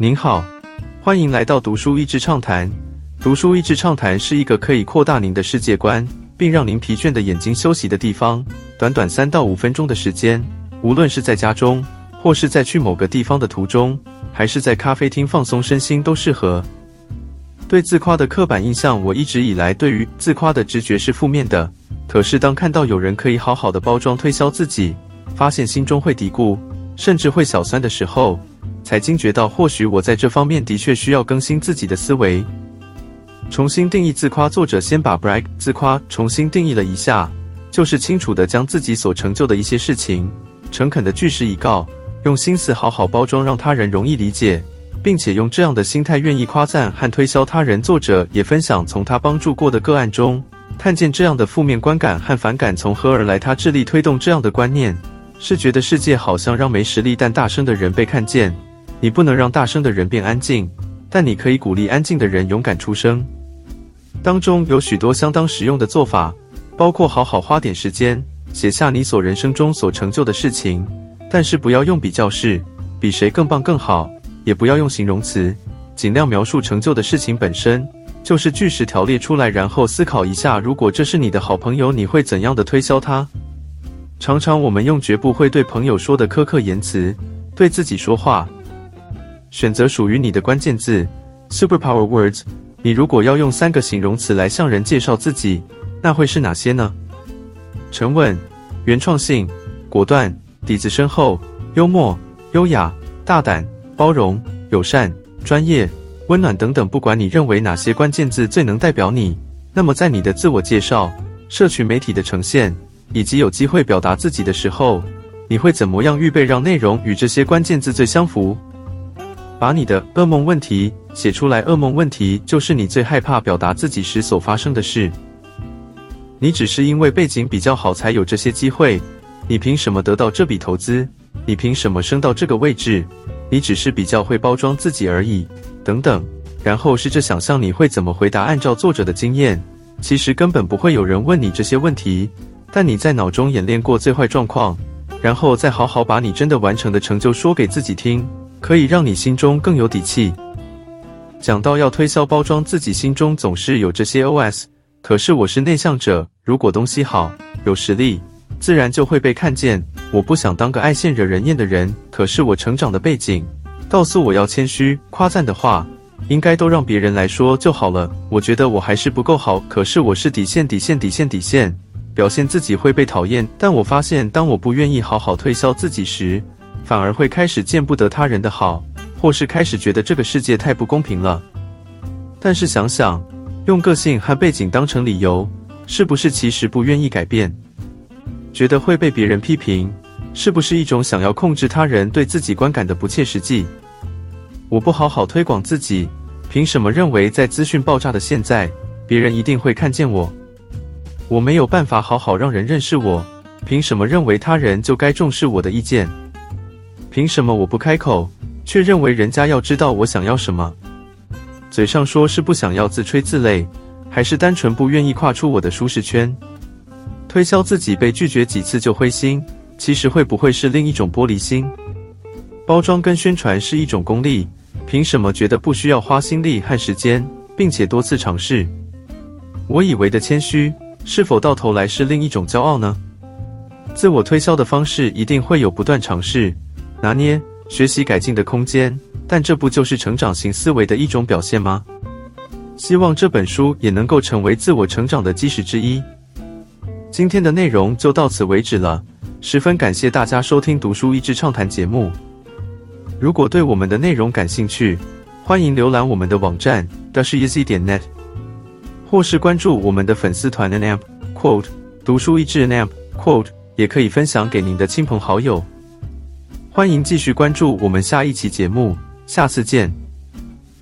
您好，欢迎来到读书益智畅谈。读书益智畅谈是一个可以扩大您的世界观，并让您疲倦的眼睛休息的地方。短短三到五分钟的时间，无论是在家中，或是在去某个地方的途中，还是在咖啡厅放松身心，都适合。对自夸的刻板印象，我一直以来对于自夸的直觉是负面的。可是当看到有人可以好好的包装推销自己，发现心中会嘀咕，甚至会小酸的时候，才惊觉到，或许我在这方面的确需要更新自己的思维，重新定义自夸。作者先把 brag 自夸重新定义了一下，就是清楚的将自己所成就的一些事情，诚恳的据实以告，用心思好好包装，让他人容易理解，并且用这样的心态愿意夸赞和推销他人。作者也分享从他帮助过的个案中，看见这样的负面观感和反感从何而来。他致力推动这样的观念，是觉得世界好像让没实力但大声的人被看见。你不能让大声的人变安静，但你可以鼓励安静的人勇敢出声。当中有许多相当实用的做法，包括好好花点时间写下你所人生中所成就的事情，但是不要用比较式，比谁更棒更好，也不要用形容词，尽量描述成就的事情本身，就是据实条列出来，然后思考一下，如果这是你的好朋友，你会怎样的推销他？常常我们用绝不会对朋友说的苛刻言辞，对自己说话。选择属于你的关键字，superpower words。你如果要用三个形容词来向人介绍自己，那会是哪些呢？沉稳、原创性、果断、底子深厚、幽默、优雅、大胆、包容、友善、专业、温暖等等。不管你认为哪些关键字最能代表你，那么在你的自我介绍、社群媒体的呈现，以及有机会表达自己的时候，你会怎么样预备，让内容与这些关键字最相符？把你的噩梦问题写出来。噩梦问题就是你最害怕表达自己时所发生的事。你只是因为背景比较好才有这些机会。你凭什么得到这笔投资？你凭什么升到这个位置？你只是比较会包装自己而已。等等。然后试着想象你会怎么回答。按照作者的经验，其实根本不会有人问你这些问题。但你在脑中演练过最坏状况，然后再好好把你真的完成的成就说给自己听。可以让你心中更有底气。讲到要推销包装自己，心中总是有这些 OS。可是我是内向者，如果东西好，有实力，自然就会被看见。我不想当个爱现惹人厌的人。可是我成长的背景告诉我要谦虚，夸赞的话应该都让别人来说就好了。我觉得我还是不够好。可是我是底线，底线，底线，底线。表现自己会被讨厌，但我发现，当我不愿意好好推销自己时，反而会开始见不得他人的好，或是开始觉得这个世界太不公平了。但是想想，用个性和背景当成理由，是不是其实不愿意改变？觉得会被别人批评，是不是一种想要控制他人对自己观感的不切实际？我不好好推广自己，凭什么认为在资讯爆炸的现在，别人一定会看见我？我没有办法好好让人认识我，凭什么认为他人就该重视我的意见？凭什么我不开口，却认为人家要知道我想要什么？嘴上说是不想要自吹自擂，还是单纯不愿意跨出我的舒适圈？推销自己被拒绝几次就灰心，其实会不会是另一种玻璃心？包装跟宣传是一种功利，凭什么觉得不需要花心力和时间，并且多次尝试？我以为的谦虚，是否到头来是另一种骄傲呢？自我推销的方式一定会有不断尝试。拿捏、学习、改进的空间，但这不就是成长型思维的一种表现吗？希望这本书也能够成为自我成长的基石之一。今天的内容就到此为止了，十分感谢大家收听《读书益智畅谈》节目。如果对我们的内容感兴趣，欢迎浏览我们的网站 d a s h e a s y 点 net，或是关注我们的粉丝团 Namp Quote 读书益智 Namp Quote，也可以分享给您的亲朋好友。欢迎继续关注我们下一期节目，下次见。